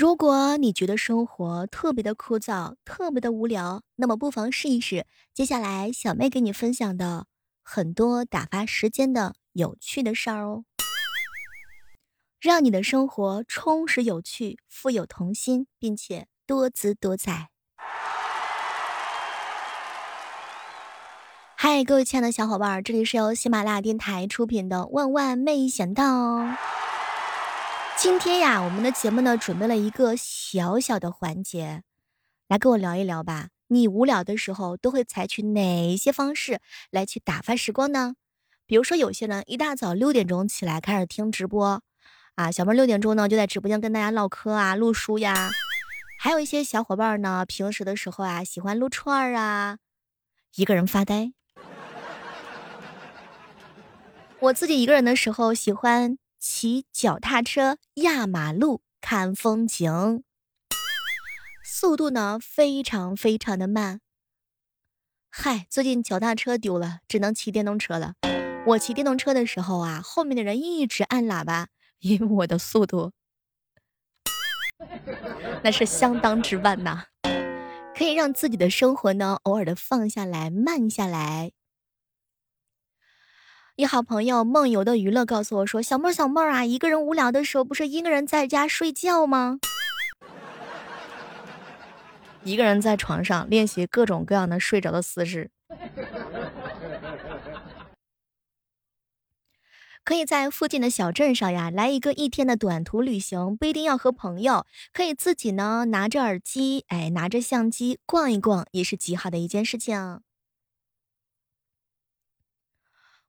如果你觉得生活特别的枯燥，特别的无聊，那么不妨试一试接下来小妹给你分享的很多打发时间的有趣的事儿哦，让你的生活充实有趣、富有童心，并且多姿多彩。嗨，各位亲爱的小伙伴，这里是由喜马拉雅电台出品的《万万没想到》。今天呀，我们的节目呢准备了一个小小的环节，来跟我聊一聊吧。你无聊的时候都会采取哪些方式来去打发时光呢？比如说，有些人一大早六点钟起来开始听直播，啊，小妹六点钟呢就在直播间跟大家唠嗑啊、录书呀。还有一些小伙伴呢，平时的时候啊喜欢撸串啊，一个人发呆。我自己一个人的时候喜欢。骑脚踏车压马路看风景，速度呢非常非常的慢。嗨，最近脚踏车丢了，只能骑电动车了。我骑电动车的时候啊，后面的人一直按喇叭，因为我的速度那是相当之慢呐，可以让自己的生活呢偶尔的放下来，慢下来。一好朋友梦游的娱乐告诉我说：“小妹儿，小妹儿啊，一个人无聊的时候，不是一个人在家睡觉吗？一个人在床上练习各种各样的睡着的姿势，可以在附近的小镇上呀，来一个一天的短途旅行，不一定要和朋友，可以自己呢拿着耳机，哎，拿着相机逛一逛，也是极好的一件事情。”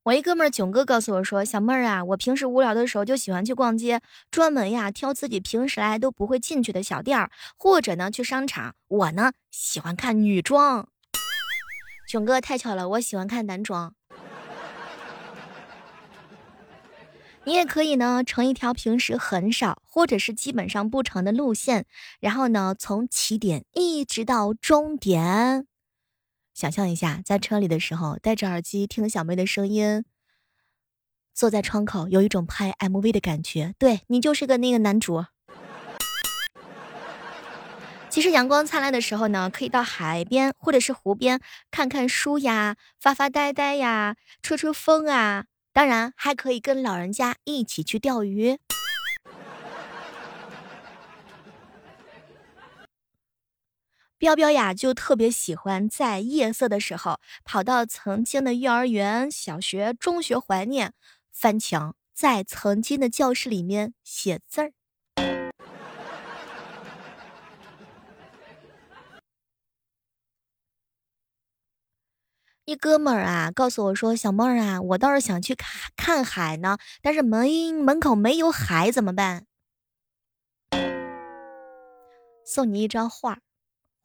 我一哥们儿囧哥告诉我说：“小妹儿啊，我平时无聊的时候就喜欢去逛街，专门呀挑自己平时来都不会进去的小店儿，或者呢去商场。我呢喜欢看女装。囧哥太巧了，我喜欢看男装。你也可以呢乘一条平时很少或者是基本上不乘的路线，然后呢从起点一直到终点。”想象一下，在车里的时候，戴着耳机听小妹的声音，坐在窗口，有一种拍 MV 的感觉。对你就是个那个男主。其实阳光灿烂的时候呢，可以到海边或者是湖边看看书呀，发发呆呆呀，吹吹风啊。当然，还可以跟老人家一起去钓鱼。彪彪呀，就特别喜欢在夜色的时候跑到曾经的幼儿园、小学、中学怀念，翻墙，在曾经的教室里面写字儿。一哥们儿啊，告诉我说：“小妹儿啊，我倒是想去看看海呢，但是门门口没有海，怎么办？”送你一张画。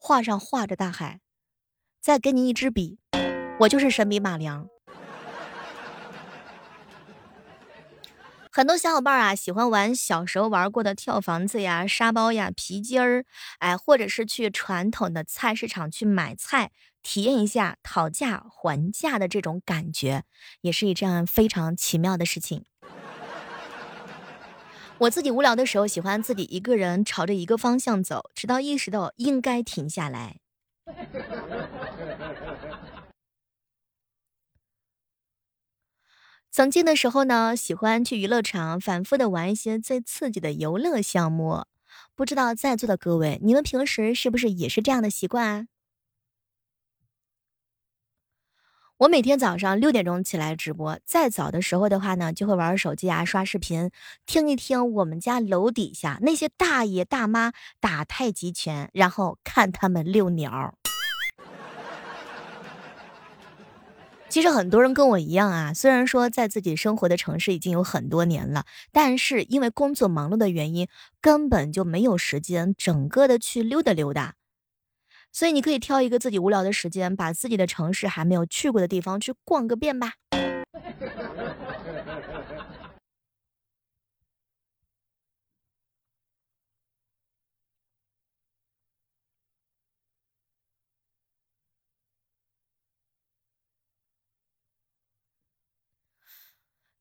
画上画着大海，再给你一支笔，我就是神笔马良。很多小伙伴啊，喜欢玩小时候玩过的跳房子呀、沙包呀、皮筋儿，哎，或者是去传统的菜市场去买菜，体验一下讨价还价的这种感觉，也是一件非常奇妙的事情。我自己无聊的时候，喜欢自己一个人朝着一个方向走，直到意识到应该停下来。曾经的时候呢，喜欢去娱乐场反复的玩一些最刺激的游乐项目。不知道在座的各位，你们平时是不是也是这样的习惯啊？我每天早上六点钟起来直播，再早的时候的话呢，就会玩手机啊，刷视频，听一听我们家楼底下那些大爷大妈打太极拳，然后看他们遛鸟。其实很多人跟我一样啊，虽然说在自己生活的城市已经有很多年了，但是因为工作忙碌的原因，根本就没有时间整个的去溜达溜达。所以你可以挑一个自己无聊的时间，把自己的城市还没有去过的地方去逛个遍吧。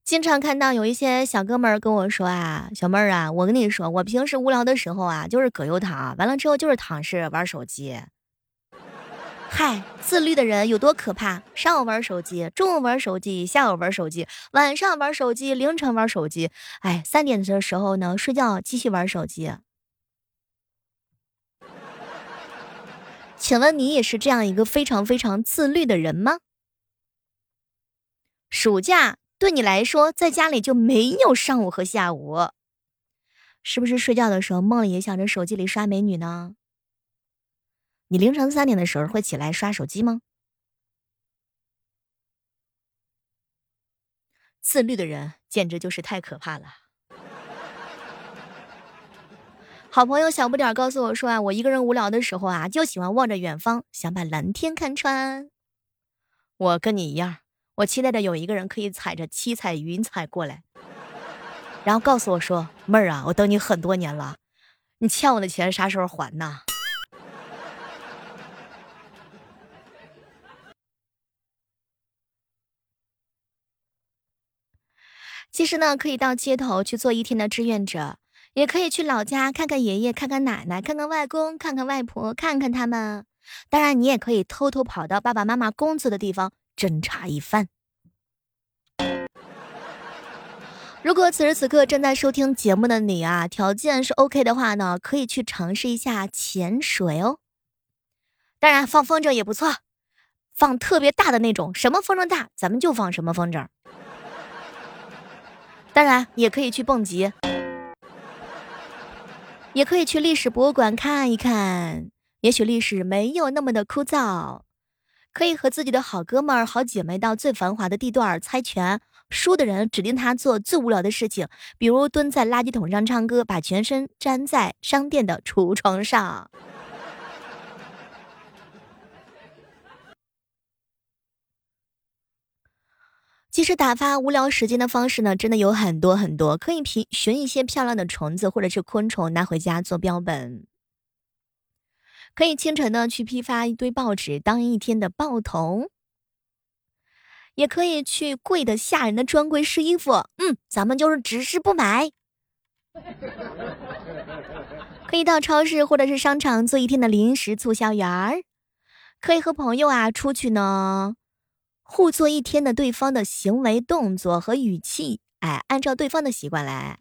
经常看到有一些小哥们儿跟我说啊，小妹儿啊，我跟你说，我平时无聊的时候啊，就是葛优躺，完了之后就是躺尸玩手机。嗨，自律的人有多可怕？上午玩手机，中午玩手机，下午玩手机，晚上玩手机，凌晨玩手机，哎，三点的时候呢，睡觉继续玩手机。请问你也是这样一个非常非常自律的人吗？暑假。对你来说，在家里就没有上午和下午，是不是睡觉的时候梦里也想着手机里刷美女呢？你凌晨三点的时候会起来刷手机吗？自律的人简直就是太可怕了。好朋友小不点告诉我说啊，我一个人无聊的时候啊，就喜欢望着远方，想把蓝天看穿。我跟你一样。我期待着有一个人可以踩着七彩云彩过来，然后告诉我说：“妹儿啊，我等你很多年了，你欠我的钱啥时候还呢？”其实呢，可以到街头去做一天的志愿者，也可以去老家看看爷爷、看看奶奶、看看外公、看看外婆、看看他们。当然，你也可以偷偷跑到爸爸妈妈工作的地方。侦查一番。如果此时此刻正在收听节目的你啊，条件是 OK 的话呢，可以去尝试一下潜水哦。当然，放风筝也不错，放特别大的那种，什么风筝大，咱们就放什么风筝。当然，也可以去蹦极，也可以去历史博物馆看一看，也许历史没有那么的枯燥。可以和自己的好哥们儿、好姐妹到最繁华的地段猜拳，输的人指定他做最无聊的事情，比如蹲在垃圾桶上唱歌，把全身粘在商店的橱窗上。其实打发无聊时间的方式呢，真的有很多很多，可以寻寻一些漂亮的虫子或者是昆虫拿回家做标本。可以清晨呢去批发一堆报纸当一天的报童，也可以去贵的吓人的专柜试衣服，嗯，咱们就是只是不买。可以到超市或者是商场做一天的临时促销员儿，可以和朋友啊出去呢，互做一天的对方的行为动作和语气，哎，按照对方的习惯来，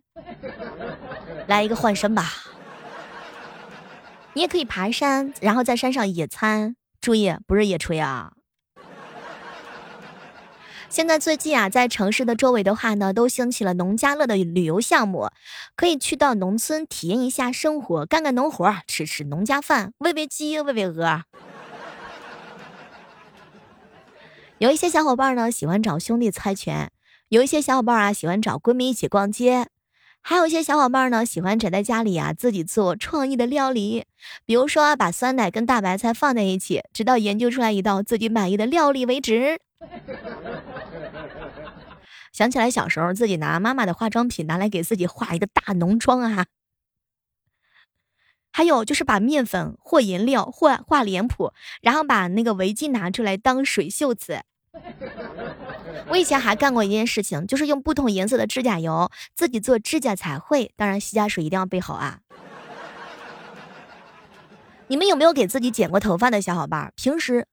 来一个换身吧。你也可以爬山，然后在山上野餐。注意，不是野炊啊！现在最近啊，在城市的周围的话呢，都兴起了农家乐的旅游项目，可以去到农村体验一下生活，干干农活，吃吃农家饭，喂喂鸡，喂喂鹅。有一些小伙伴呢喜欢找兄弟猜拳，有一些小伙伴啊喜欢找闺蜜一起逛街。还有一些小伙伴呢，喜欢宅在家里啊，自己做创意的料理，比如说把酸奶跟大白菜放在一起，直到研究出来一道自己满意的料理为止。想起来小时候自己拿妈妈的化妆品拿来给自己画一个大浓妆啊。还有就是把面粉和颜料画画脸谱，然后把那个围巾拿出来当水袖子。我以前还干过一件事情，就是用不同颜色的指甲油自己做指甲彩绘，当然洗甲水一定要备好啊。你们有没有给自己剪过头发的小伙伴？平时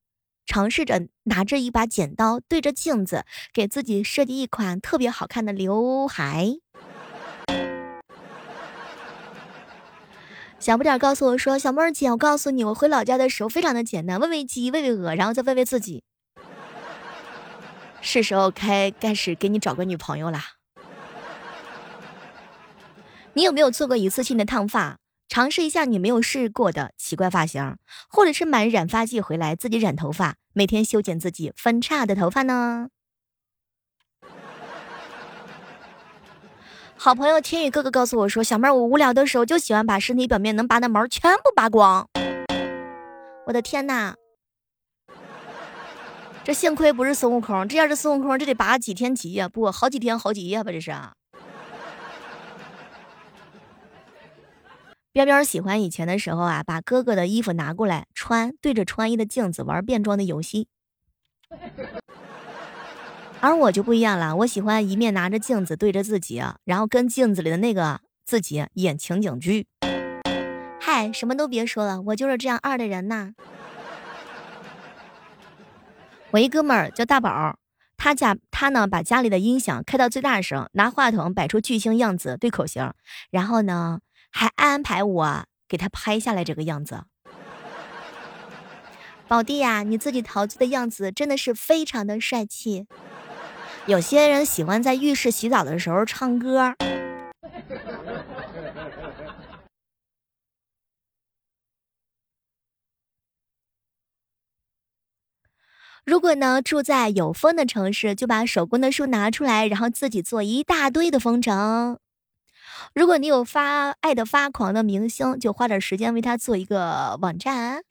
尝试着拿着一把剪刀，对着镜子给自己设计一款特别好看的刘海。小不点告诉我说：“小妹儿姐，我告诉你，我回老家的时候非常的简单，喂喂鸡，喂喂鹅，然后再喂喂自己。”是时候开开始给你找个女朋友啦。你有没有做过一次性的烫发？尝试一下你没有试过的奇怪发型，或者是买染发剂回来自己染头发，每天修剪自己分叉的头发呢？好朋友天宇哥哥告诉我说：“小妹儿，我无聊的时候就喜欢把身体表面能拔的毛全部拔光。”我的天哪！这幸亏不是孙悟空，这要是孙悟空，这得拔几天几夜，不好几天好几夜吧？这是。彪彪喜欢以前的时候啊，把哥哥的衣服拿过来穿，对着穿衣的镜子玩变装的游戏。而我就不一样了，我喜欢一面拿着镜子对着自己，然后跟镜子里的那个自己演情景剧。嗨，什么都别说了，我就是这样二的人呐。我一哥们儿叫大宝，他家他呢把家里的音响开到最大声，拿话筒摆出巨星样子对口型，然后呢还安排我给他拍下来这个样子。宝弟呀，你自己陶醉的样子真的是非常的帅气。有些人喜欢在浴室洗澡的时候唱歌。如果呢住在有风的城市，就把手工的书拿出来，然后自己做一大堆的风筝。如果你有发爱的发狂的明星，就花点时间为他做一个网站。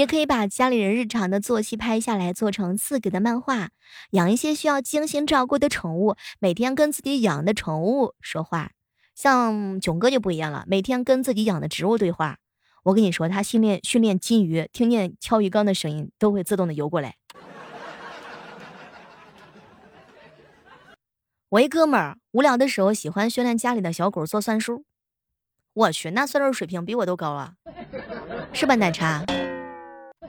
也可以把家里人日常的作息拍下来，做成自己的漫画。养一些需要精心照顾的宠物，每天跟自己养的宠物说话。像囧哥就不一样了，每天跟自己养的植物对话。我跟你说，他训练训练金鱼，听见敲鱼缸的声音都会自动的游过来。我一哥们儿无聊的时候喜欢训练家里的小狗做算术。我去，那算术水平比我都高啊，是吧，奶茶？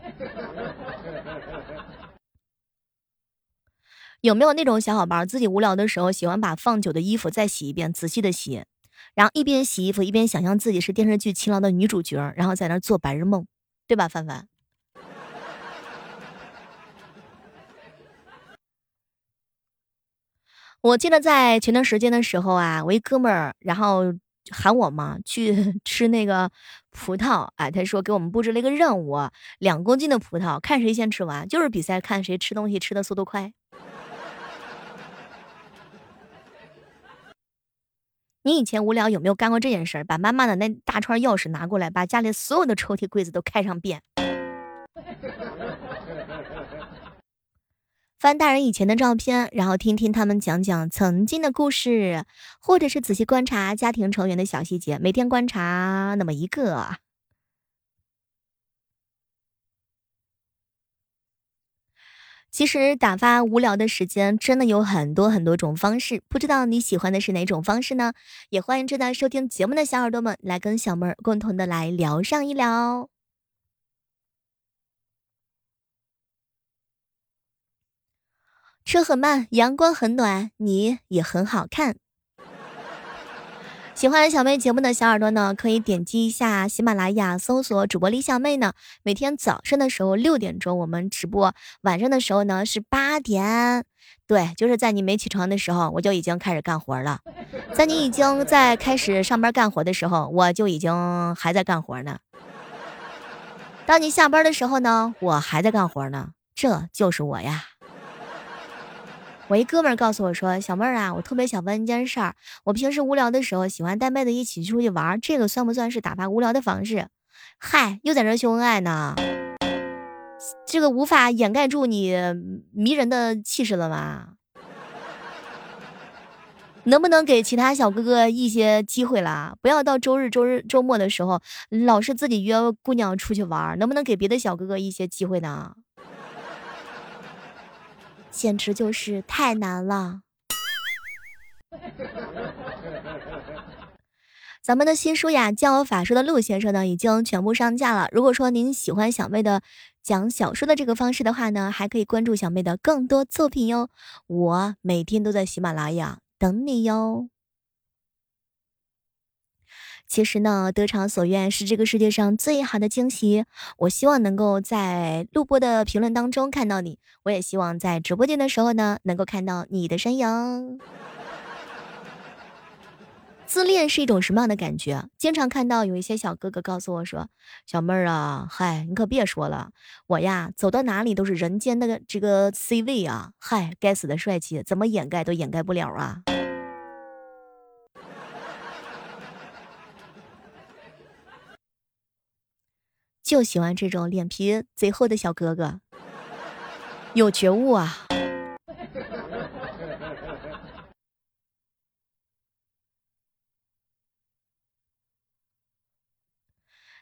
有没有那种小伙伴自己无聊的时候喜欢把放久的衣服再洗一遍，仔细的洗，然后一边洗衣服一边想象自己是电视剧《勤劳的女主角，然后在那做白日梦，对吧，范范？我记得在前段时间的时候啊，我一哥们儿，然后。喊我嘛去 吃那个葡萄，哎，他说给我们布置了一个任务，两公斤的葡萄，看谁先吃完，就是比赛看谁吃东西吃的速度快。你以前无聊有没有干过这件事儿？把妈妈的那大串钥匙拿过来，把家里所有的抽屉柜子都开上遍。翻大人以前的照片，然后听听他们讲讲曾经的故事，或者是仔细观察家庭成员的小细节，每天观察那么一个。其实打发无聊的时间真的有很多很多种方式，不知道你喜欢的是哪种方式呢？也欢迎正在收听节目的小耳朵们来跟小妹儿共同的来聊上一聊。车很慢，阳光很暖，你也很好看。喜欢小妹节目的小耳朵呢，可以点击一下喜马拉雅，搜索主播李小妹呢。每天早上的时候六点钟我们直播，晚上的时候呢是八点。对，就是在你没起床的时候，我就已经开始干活了；在你已经在开始上班干活的时候，我就已经还在干活呢。当你下班的时候呢，我还在干活呢。这就是我呀。我一哥们儿告诉我说：“小妹儿啊，我特别想问一件事儿。我平时无聊的时候，喜欢带妹子一起出去玩，这个算不算是打发无聊的方式？”嗨，又在这秀恩爱呢，这个无法掩盖住你迷人的气势了吗？能不能给其他小哥哥一些机会啦？不要到周日、周日、周末的时候老是自己约姑娘出去玩，能不能给别的小哥哥一些机会呢？简直就是太难了！咱们的新书呀，《教我法术的陆先生》呢，已经全部上架了。如果说您喜欢小妹的讲小说的这个方式的话呢，还可以关注小妹的更多作品哟。我每天都在喜马拉雅等你哟。其实呢，得偿所愿是这个世界上最好的惊喜。我希望能够在录播的评论当中看到你，我也希望在直播间的时候呢，能够看到你的身影。自恋是一种什么样的感觉？经常看到有一些小哥哥告诉我说：“小妹儿啊，嗨，你可别说了，我呀走到哪里都是人间的这个 C 位啊，嗨，该死的帅气，怎么掩盖都掩盖不了啊。”就喜欢这种脸皮贼厚的小哥哥，有觉悟啊！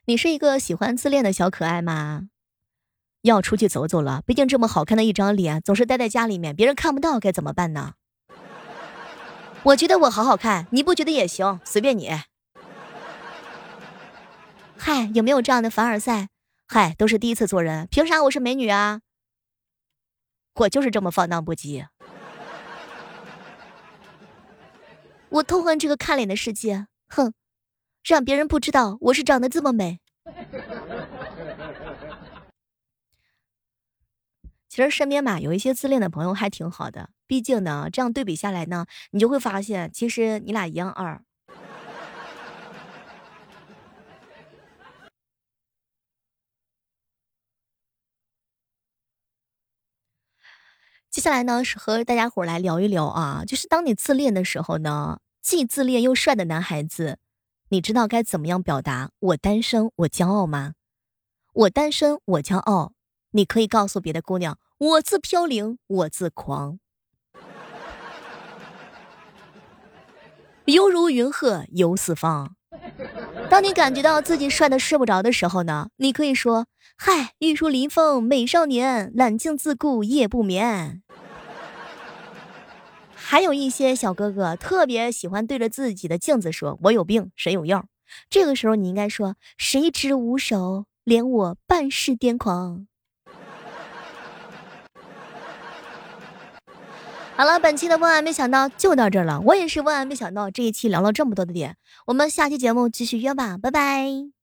你是一个喜欢自恋的小可爱吗？要出去走走了，毕竟这么好看的一张脸，总是待在家里面，别人看不到该怎么办呢？我觉得我好好看，你不觉得也行，随便你。嗨，有没有这样的凡尔赛？嗨，都是第一次做人，凭啥我是美女啊？我就是这么放荡不羁。我痛恨这个看脸的世界，哼，让别人不知道我是长得这么美。其实身边嘛有一些自恋的朋友还挺好的，毕竟呢，这样对比下来呢，你就会发现，其实你俩一样二。接下来呢，是和大家伙来聊一聊啊，就是当你自恋的时候呢，既自恋又帅的男孩子，你知道该怎么样表达“我单身，我骄傲”吗？我单身，我骄傲。你可以告诉别的姑娘，我自飘零，我自狂，犹如云鹤游四方。当你感觉到自己帅的睡不着的时候呢，你可以说：嗨，玉树临风美少年，揽镜自顾夜不眠。还有一些小哥哥特别喜欢对着自己的镜子说：我有病，谁有药？这个时候你应该说：谁知无手，怜我半世癫狂。好了，本期的万万没想到就到这儿了。我也是万万没想到，这一期聊了这么多的点。我们下期节目继续约吧，拜拜。